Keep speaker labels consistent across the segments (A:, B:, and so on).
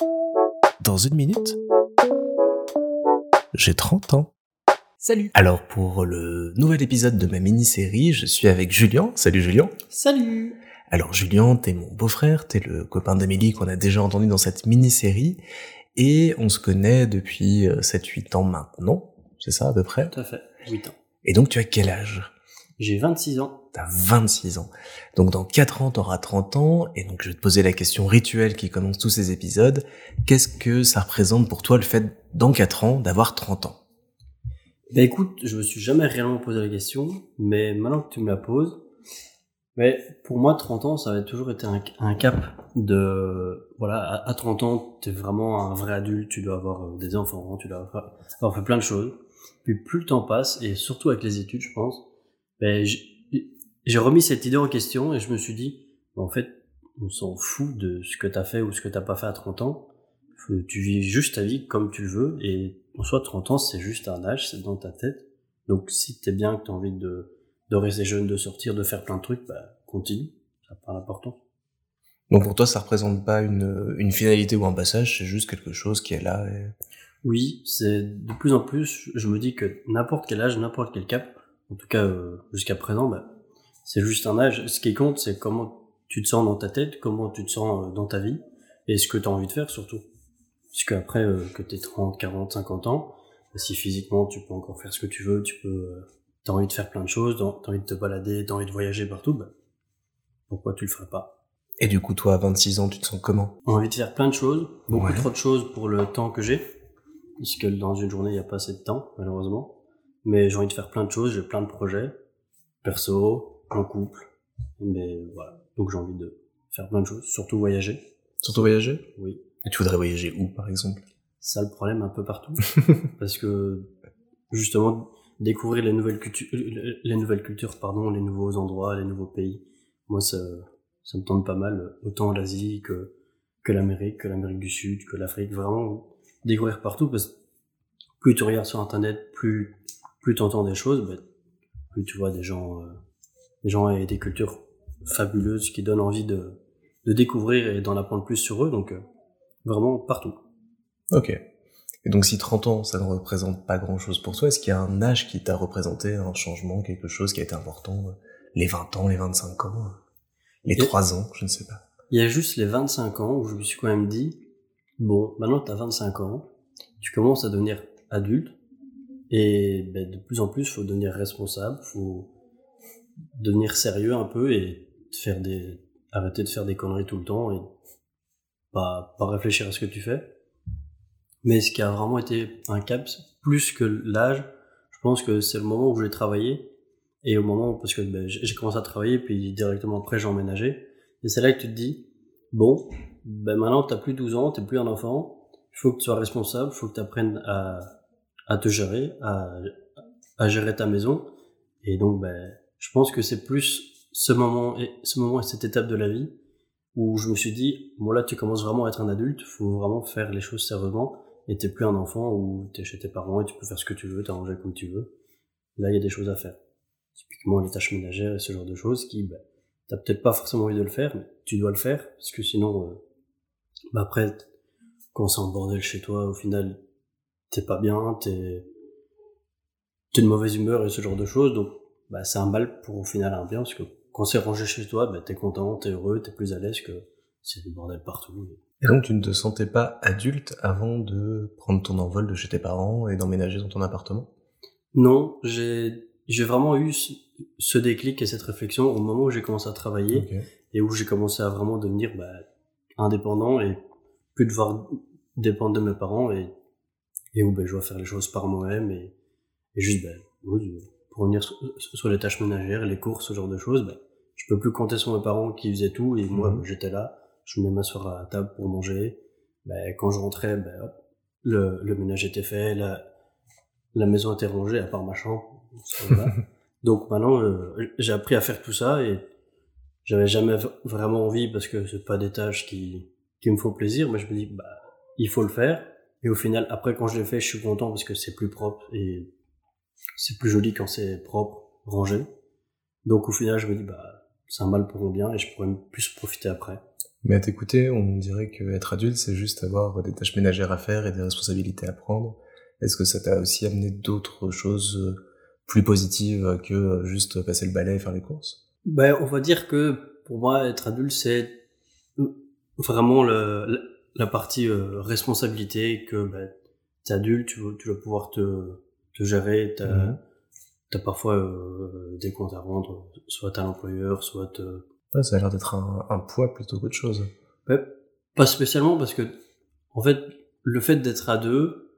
A: Dans une minute, j'ai 30 ans.
B: Salut
A: Alors pour le nouvel épisode de ma mini-série, je suis avec Julien. Salut Julien.
B: Salut
A: Alors Julien, t'es mon beau-frère, t'es le copain d'Amélie qu'on a déjà entendu dans cette mini-série, et on se connaît depuis 7-8 ans maintenant, c'est ça à peu près?
B: Tout à fait, 8 ans.
A: Et donc tu as quel âge?
B: J'ai 26 ans.
A: T'as 26 ans. Donc dans 4 ans, t'auras 30 ans, et donc je vais te poser la question rituelle qui commence tous ces épisodes. Qu'est-ce que ça représente pour toi le fait, dans 4 ans, d'avoir 30 ans?
B: Bah écoute, je me suis jamais réellement posé la question, mais maintenant que tu me la poses, mais pour moi 30 ans, ça avait toujours été un, un cap de... Voilà, à, à 30 ans, t'es vraiment un vrai adulte, tu dois avoir euh, des enfants, tu dois avoir, avoir fait plein de choses. Puis plus le temps passe, et surtout avec les études, je pense, ben, j'ai remis cette idée en question et je me suis dit, en fait, on s'en fout de ce que t'as fait ou ce que t'as pas fait à 30 ans. Tu vis juste ta vie comme tu le veux et en soi 30 ans c'est juste un âge, c'est dans ta tête. Donc si t'es bien, que t'as envie de, de rester jeune, de sortir, de faire plein de trucs, bah continue, ça n'a pas d'importance.
A: Donc pour toi, ça représente pas une, une finalité ou un passage, c'est juste quelque chose qui est là. Et...
B: Oui, c'est de plus en plus, je me dis que n'importe quel âge, n'importe quel cap, en tout cas euh, jusqu'à présent, bah, c'est juste un âge. Ce qui compte, c'est comment tu te sens dans ta tête, comment tu te sens euh, dans ta vie, et ce que tu as envie de faire surtout. Parce qu'après, euh, que tu 30, 40, 50 ans, bah, si physiquement tu peux encore faire ce que tu veux, tu peux, euh, t'as envie de faire plein de choses, t'as t'as envie de te balader, t'as envie de voyager partout, bah, pourquoi tu le ferais pas?
A: Et du coup, toi, à 26 ans, tu te sens comment?
B: Envie de faire plein de choses, beaucoup
A: Ouais.
B: trop de choses pour le temps que j'ai, puisque dans une journée il n'y a pas assez de temps, malheureusement. Mais j'ai envie de faire plein de choses, j'ai plein de projets, perso, en couple, mais voilà. Donc j'ai envie de faire plein de choses, surtout voyager.
A: Surtout voyager?
B: Oui.
A: Et tu voudrais voyager où, par exemple?
B: Ça le problème un peu partout, parce que justement découvrir les nouvelles cultures, les nouvelles cultures, pardon, les nouveaux endroits, les nouveaux pays. Moi ça, ça me tente pas mal, autant l'Asie que que l'Amérique, que l'Amérique du Sud, que l'Afrique, vraiment découvrir partout parce que plus tu regardes sur internet, plus plus tu entends des choses, ben, plus tu vois des gens euh, des gens et des cultures fabuleuses qui donnent envie de de découvrir et d'en apprendre plus sur eux donc euh, vraiment partout.
A: Ok. Et donc si 30 ans, ça ne représente pas grand-chose pour toi, est-ce qu'il y a un âge qui t'a représenté un changement, quelque chose qui a été important Les 20 ans, les 25 ans, les
B: Et-
A: 3 ans, je ne sais pas.
B: Il y a juste les 25 ans où je me suis quand même dit, bon, maintenant tu as 25 ans, tu commences à devenir adulte, et ben, de plus en plus, faut devenir responsable, faut devenir sérieux un peu et faire des, arrêter de faire des conneries tout le temps et pas, pas réfléchir à ce que tu fais. Mais ce qui a vraiment été un cap, plus que l'âge, je pense que c'est le moment où j'ai travaillé, et au moment, où- parce que ben, j'ai j'ai commencé à travailler, puis directement après j'ai emménagé, et c'est là que tu te dis, bon, ben maintenant t'as plus 12 ans, t'es plus un enfant, il faut que tu sois responsable, il faut que tu apprennes à, à te gérer, à, à gérer ta maison. Et donc, ben, je pense que c'est plus ce moment et ce moment et cette étape de la vie où je me suis dit, bon là tu commences vraiment à être un adulte, faut vraiment faire les choses sérieusement, et t'es plus un enfant où t'es chez tes parents et tu peux faire ce que tu veux, t'arranger comme tu veux. Là, il y a des choses à faire. Typiquement les tâches ménagères et ce genre de choses qui, ben, t'as peut-être pas forcément envie de le faire, mais tu dois le faire, parce que sinon, euh, bah après, quand c'est en bordel chez toi, au final, t'es pas bien, t'es, t'es de mauvaise humeur et ce genre de choses, donc, bah, c'est un mal pour au final un bien, parce que quand c'est rangé chez toi, bah, t'es content, t'es heureux, t'es plus à l'aise que c'est du bordel partout.
A: Et donc tu ne te sentais pas adulte avant de prendre ton envol de chez tes parents et d'emménager dans ton appartement?
B: Non, j'ai, j'ai vraiment eu ce, déclic et cette réflexion au moment où j'ai commencé à travailler. Et où j'ai commencé à vraiment devenir bah, indépendant et plus devoir dépendre de mes parents et, et où bah, je dois faire les choses par moi-même et, et juste oui, pour revenir sur, sur les tâches ménagères, les courses, ce genre de choses, bah, je peux plus compter sur mes parents qui faisaient tout et moi
A: Mhm.
B: j'étais là, je venais m'asseoir à la table pour manger, bah, quand je rentrais, bah, hop, le, le ménage était fait, la, la maison était rangée à part ma chambre, donc maintenant euh, j'ai appris à faire tout ça et j'avais jamais vraiment envie parce que c'est pas des tâches qui, qui me font plaisir, mais je me dis, bah, il faut le faire. Et au final, après, quand je l'ai fait, je suis content parce que c'est plus propre et c'est plus joli quand c'est propre, rangé. Donc au final, je me dis, bah, c'est un mal pour mon bien et je pourrais plus profiter après.
A: Mais à t'écouter, on dirait que être adulte, c'est juste avoir des tâches ménagères à faire et des responsabilités à prendre. Est-ce que ça t'a aussi amené d'autres choses euh, plus positives que juste passer le balai et faire les courses?
B: Ben, on va dire que pour moi, être adulte, c'est vraiment le, la partie euh, responsabilité que ben, t'es adulte, tu, tu vas pouvoir te, te gérer, t'as as parfois euh, des comptes à rendre, soit à l'employeur, soit euh,
A: Ouais, ça a l'air d'être un, un poids plutôt qu'autre chose.
B: ben, pas spécialement parce que en fait le fait d'être à deux,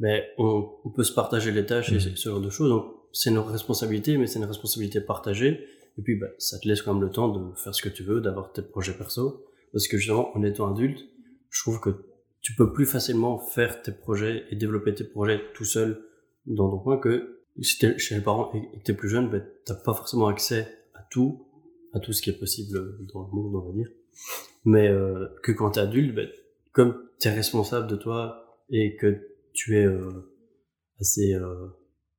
B: ben on, on peut se partager les tâches et
A: Mhm.
B: ce genre de choses. Donc c'est une responsabilité, mais c'est une responsabilité partagée. Et puis ben, ça te laisse quand même le temps de faire ce que tu veux, d'avoir tes projets perso. Parce que justement, en étant adulte, je trouve que tu peux plus facilement faire tes projets et développer tes projets tout seul dans ton coin que si t'es chez les parents et que t'es plus jeune, ben, t'as pas forcément accès à tout, à tout ce qui est possible dans le monde, on va dire. Mais euh, que quand t'es adulte, ben, comme t'es responsable de toi et que tu es euh, assez euh,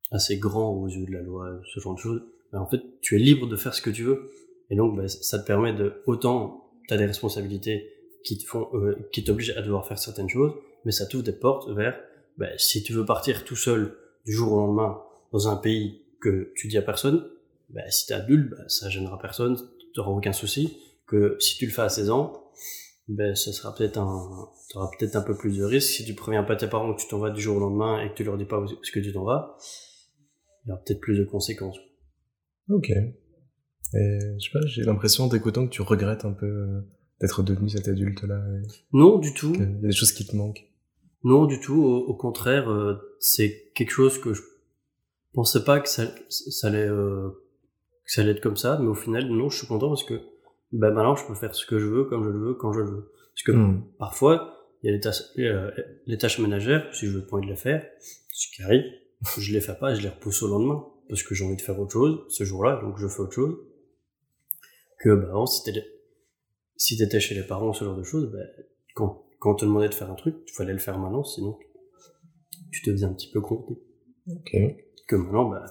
B: assez grand aux yeux de la loi, ce genre de choses, ben, en fait, tu es libre de faire ce que tu veux. Et donc, ben, ça te permet de autant t'as des responsabilités qui te font, euh, qui t'obligent à devoir faire certaines choses, mais ça t'ouvre des portes vers, ben, si tu veux partir tout seul du jour au lendemain dans un pays que tu dis à personne, ben, si t'es adulte, ben, ça gênera personne, t'auras aucun souci. Que si tu le fais à 16 ans, ben, ça sera peut-être un, t'auras peut-être un peu plus de risques. Si tu préviens pas tes parents que tu t'en vas du jour au lendemain et que tu leur dis pas où est-ce que tu t'en vas, il y aura peut-être plus de conséquences.
A: Ok. Et je sais pas, j'ai l'impression en t'écoutant que tu regrettes un peu euh, d'être devenu cet adulte-là.
B: Non, du tout.
A: qu'il y a des choses qui te manquent.
B: Non, du tout. Au, au contraire, euh, c'est quelque chose que je pensais pas que ça, ça allait, euh, que ça allait être comme ça, mais au final, non, je suis content parce que ben maintenant, je peux faire ce que je veux, comme je le veux, quand je le veux. Parce que
A: Hmm.
B: parfois, il y a les tâches, euh, les tâches ménagères, si je veux pas envie de les faire, ce qui arrive, je les fais pas, je les repousse au lendemain, parce que j'ai envie de faire autre chose ce jour-là, donc je fais autre chose. Que bah, si t'étais si t'étais chez les parents, ce genre de choses, ben, quand, quand on te demandait de faire un truc, il fallait le faire maintenant, sinon tu te faisais un petit peu compter.
A: Ok.
B: Que maintenant, bah,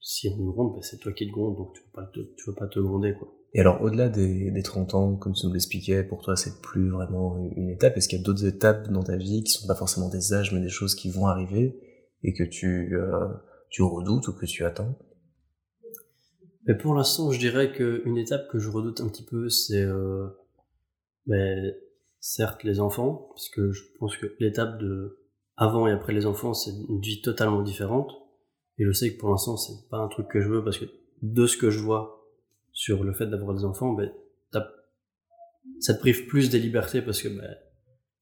B: si on nous gronde, bah, c'est toi qui te gronde, donc tu peux pas te, tu peux pas te gronder, quoi.
A: Et alors, au-delà des, des 30 ans, comme tu nous l'expliquais, pour toi, c'est plus vraiment une étape. Est-ce qu'il y a d'autres étapes dans ta vie qui sont pas forcément des âges, mais des choses qui vont arriver et que tu, euh, tu redoutes ou que tu attends?
B: Mais pour l'instant, je dirais qu'une étape que je redoute un petit peu, c'est, euh, ben, certes, les enfants, parce que je pense que l'étape de avant et après les enfants, c'est une vie totalement différente. Et je sais que pour l'instant, c'est pas un truc que je veux, parce que de ce que je vois sur le fait d'avoir des enfants, ben, ça te prive plus des libertés, parce que ben,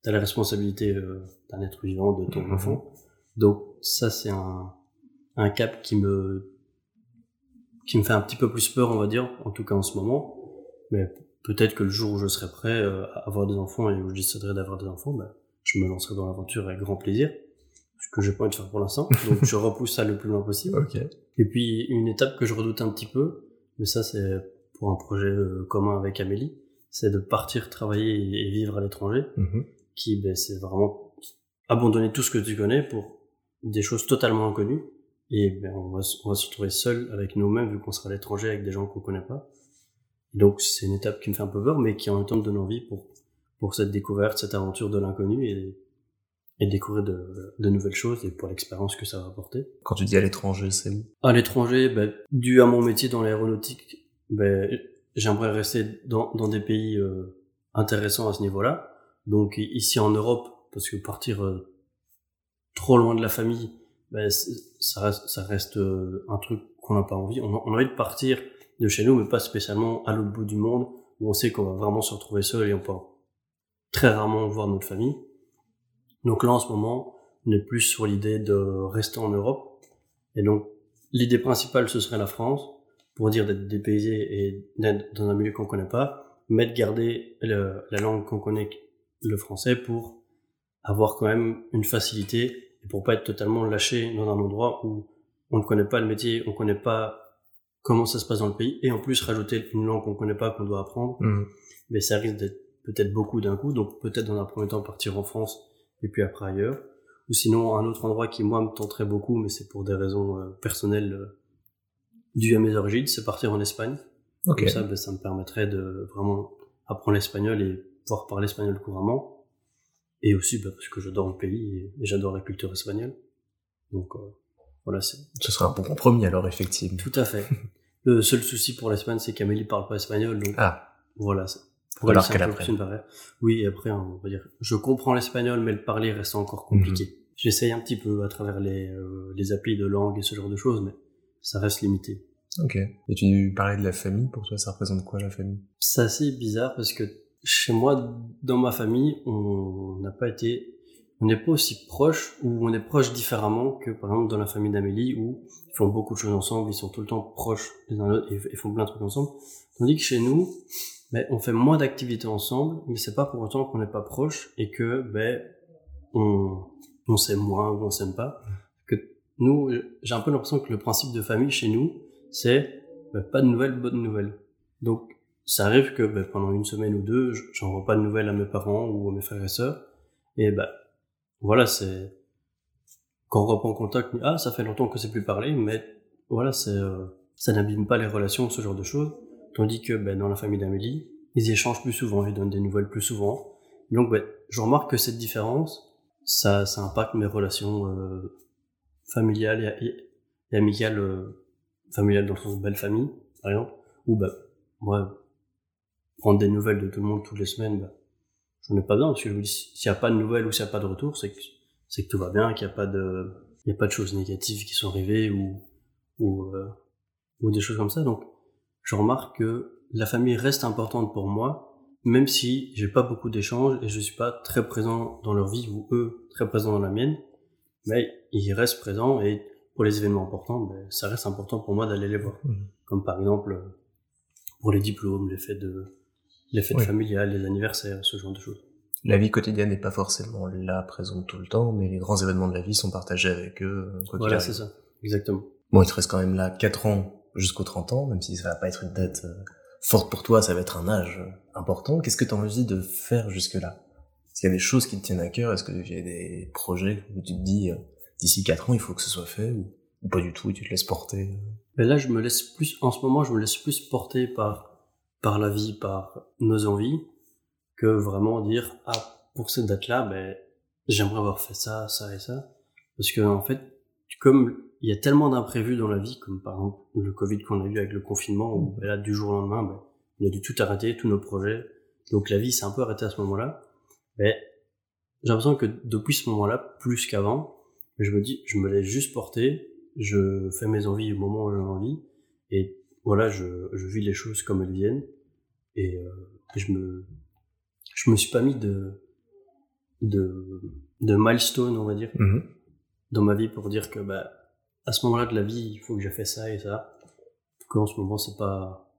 B: t'as la responsabilité euh, d'un être vivant, de ton
A: Mhm.
B: enfant. Donc ça, c'est un, un cap qui me qui me fait un petit peu plus peur, on va dire, en tout cas en ce moment. Mais peut-être que le jour où je serai prêt euh, à avoir des enfants et où je déciderai d'avoir des enfants, ben, je me lancerai dans l'aventure avec grand plaisir. Ce que j'ai pas envie de faire pour l'instant. Donc je repousse ça le plus loin possible.
A: Ok.
B: Et puis une étape que je redoute un petit peu, mais ça c'est pour un projet euh, commun avec Amélie, c'est de partir travailler et vivre à l'étranger,
A: Mhm.
B: qui ben, c'est vraiment abandonner tout ce que tu connais pour des choses totalement inconnues. Et ben, on, va, se- on va se retrouver seul avec nous-mêmes vu qu'on sera à l'étranger avec des gens qu'on connaît pas. Et donc c'est une étape qui me fait un peu peur, mais qui en même temps me donne envie pour, pour cette découverte, cette aventure de l'inconnu et, et découvrir de, de nouvelles choses et pour l'expérience que ça va apporter.
A: Quand tu dis à l'étranger, c'est où?
B: À l'étranger, ben, dû à mon métier dans l'aéronautique, ben, j'aimerais rester dans, dans des pays euh, intéressants à ce niveau-là. Donc ici en Europe, parce que partir euh, trop loin de la famille, ben, ça reste, ça reste euh, un truc qu'on n'a pas envie. On a, on a envie de partir de chez nous, mais pas spécialement à l'autre bout du monde, où on sait qu'on va vraiment se retrouver seul et on peut très rarement voir notre famille. Donc là, en ce moment, on est plus sur l'idée de rester en Europe. Et donc, l'idée principale, ce serait la France, pour dire d'être dépaysé et d'être dans un milieu qu'on connaît pas, mais de garder la langue qu'on connaît, le français, pour avoir quand même une facilité et pour pas être totalement lâché dans un endroit où on ne connaît pas le métier, on connaît pas comment ça se passe dans le pays, et en plus rajouter une langue qu'on connaît pas, qu'on doit apprendre,
A: Mhm.
B: mais ça risque d'être peut-être beaucoup d'un coup, donc peut-être dans un premier temps partir en France et puis après ailleurs. Ou sinon un autre endroit qui moi me tenterait beaucoup, mais c'est pour des raisons euh, personnelles euh, dues à mes origines, c'est partir en Espagne.
A: Ok.
B: Comme ça, ben, ça me permettrait de vraiment apprendre l'espagnol et pouvoir parler espagnol couramment. Et aussi bah, parce que j'adore le pays et, j'adore la culture espagnole. Donc euh, voilà, c'est.
A: Ce sera un bon compromis alors, effectivement.
B: Tout à fait. le seul souci pour l'Espagne, c'est qu'Amélie parle pas espagnol, donc
A: ah.
B: voilà.
A: Pour alors qu'elle apprenne.
B: Oui, après, on va dire, je comprends l'espagnol, mais le parler reste encore compliqué. Mhm. J'essaye un petit peu à travers les, euh, les applis de langue et ce genre de choses, mais ça reste limité.
A: Ok. Et tu parlais de la famille, pour toi, ça représente quoi la famille?
B: C'est assez bizarre parce que chez moi, dans ma famille, on n'a pas été, on n'est pas aussi proche ou on est proche différemment que par exemple dans la famille d'Amélie où ils font beaucoup de choses ensemble, ils sont tout le temps proches les uns l'autre et ils font plein de trucs ensemble. Tandis que chez nous, ben, on fait moins d'activités ensemble, mais c'est pas pour autant qu'on n'est pas proche et que ben on, on s'aime moins ou on s'aime pas. Que nous, j'ai un peu l'impression que le principe de famille chez nous, c'est ben, pas de nouvelles, bonnes nouvelles. Donc ça arrive que ben, pendant une semaine ou deux, j'envoie pas de nouvelles à mes parents ou à mes frères et sœurs. Et ben voilà, c'est quand on reprend contact, ah ça fait longtemps que c'est plus parlé, mais voilà, c'est euh, ça n'abîme pas les relations, ce genre de choses. Tandis que ben, dans la famille d'Amélie, ils échangent plus souvent, ils donnent des nouvelles plus souvent. Donc ben, je remarque que cette différence, ça, ça impacte mes relations euh, familiales et, amicales, euh, familiales dans le sens belle famille, par exemple, ou ben moi prendre des nouvelles de tout le monde toutes les semaines, bah, j'en ai pas besoin, parce que je me dis, s'il n'y a pas de nouvelles ou s'il n'y a pas de retour, c'est que, c'est que tout va bien, qu'il n'y a pas de, il y a pas de choses négatives qui sont arrivées ou, ou, euh, ou des choses comme ça. Donc, je remarque que la famille reste importante pour moi, même si j'ai pas beaucoup d'échanges et je suis pas très présent dans leur vie ou eux très présents dans la mienne, mais ils restent présents et pour les événements importants, ben, ça reste important pour moi d'aller les voir. Mmh. Comme par exemple, pour les diplômes, les fêtes de, les fêtes familiales, les anniversaires, ce genre de choses.
A: La vie quotidienne n'est pas forcément là, présente tout le temps, mais les grands événements de la vie sont partagés avec eux.
B: Quoi voilà, c'est ça, exactement.
A: Bon, il te reste quand même là 4 ans jusqu'aux 30 ans, même si ça va pas être une date euh, forte pour toi, ça va être un âge euh, important. Qu'est-ce que tu as envie de faire jusque-là? Est-ce qu'il y a des choses qui te tiennent à cœur? Est-ce qu'il y a des projets où tu te dis, euh, d'ici 4 ans, il faut que ce soit fait ou, pas du tout, et tu te laisses porter?
B: Mais là, je me laisse plus, en ce moment, je me laisse plus porter par par la vie, par nos envies, que vraiment dire ah pour cette date-là, ben j'aimerais avoir fait ça, ça et ça, parce que en fait, comme il y a tellement d'imprévus dans la vie, comme par exemple le Covid qu'on a eu avec le confinement, où ben là du jour au lendemain, ben, on a dû tout arrêter, tous nos projets, donc la vie s'est un peu arrêtée à ce moment-là. Mais j'ai l'impression que depuis ce moment-là, plus qu'avant, je me dis, je me laisse juste porter, je fais mes envies au moment où j'ai envie, et voilà, je, je vis les choses comme elles viennent. Et euh, je me, je me suis pas mis de, de, de milestone, on va dire, mm-hmm. dans ma vie pour dire que, bah, à ce moment-là de la vie, il faut que j'ai fait ça et ça. En tout cas, en ce moment, c'est pas,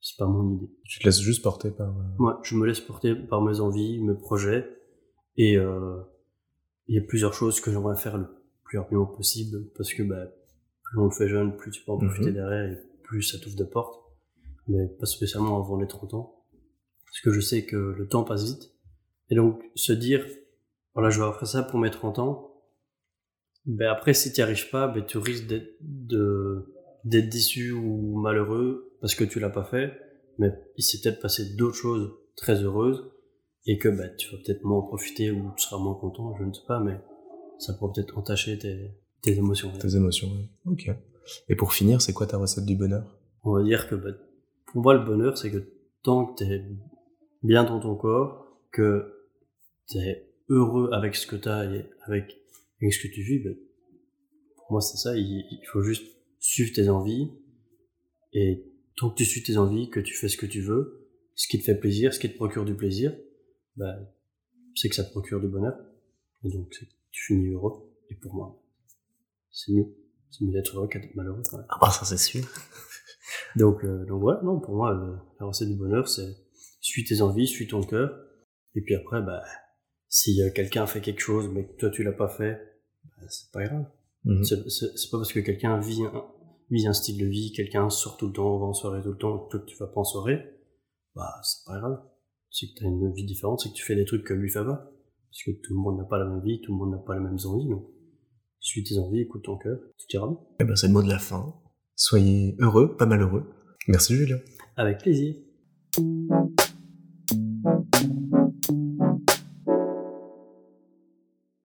B: c'est pas mon idée.
A: Tu te laisses juste porter par.
B: Euh... Ouais, je me laisse porter par mes envies, mes projets, et euh, il y a plusieurs choses que j'aimerais faire le plus rapidement possible, parce que bah, plus on le fait jeune, plus tu peux en profiter mm-hmm. derrière, et plus ça t'ouvre de portes mais pas spécialement avant les 30 ans. Parce que je sais que le temps passe vite. Et donc, se dire, voilà, je vais faire ça pour mes 30 ans, ben après, si tu n'y arrives pas, ben tu risques d'être, déçu ou malheureux parce que tu l'as pas fait, mais il s'est peut-être passé d'autres choses très heureuses et que ben, tu vas peut-être moins en profiter ou tu seras moins content, je ne sais pas, mais ça pourrait peut-être entacher tes, tes émotions.
A: Tes émotions, oui. Ok. Et pour finir, c'est quoi ta recette du bonheur?
B: On va dire que ben, pour moi, le bonheur, c'est que tant que t'es bien dans ton corps, que t'es heureux avec ce que t'as et avec, avec ce que tu vis, ben, pour moi, c'est ça. Il, faut juste suivre tes envies. Et tant que tu suis tes envies, que tu fais ce que tu veux, ce qui te fait plaisir, ce qui te procure du plaisir, ben, c'est que ça te procure du bonheur. Et donc, tu finis heureux. Et pour moi, c'est mieux. C'est mieux d'être heureux qu'être malheureux.
A: Ah bah ça c'est sûr.
B: Donc, euh, donc ouais, non, pour moi, euh, la recette du bonheur, c'est suis tes envies, suis ton cœur. Et puis après, bah, si quelqu'un fait quelque chose, mais que toi tu l'as pas fait, bah, c'est pas grave. Mhm. C'est pas parce que quelqu'un vit un, vit un style de vie, quelqu'un sort tout le temps, va en soirée tout le temps, que toi tu vas pas en soirée, bah c'est pas grave. C'est que t'as une vie différente, c'est que tu fais des trucs que lui fait pas. Parce que tout le monde n'a pas la même vie, tout le monde n'a pas les mêmes envies, donc suis tes envies, écoute ton cœur, tout ira bien.
A: Eh ben c'est le mot de la fin. Soyez heureux, pas malheureux. Merci Julien.
B: Avec plaisir.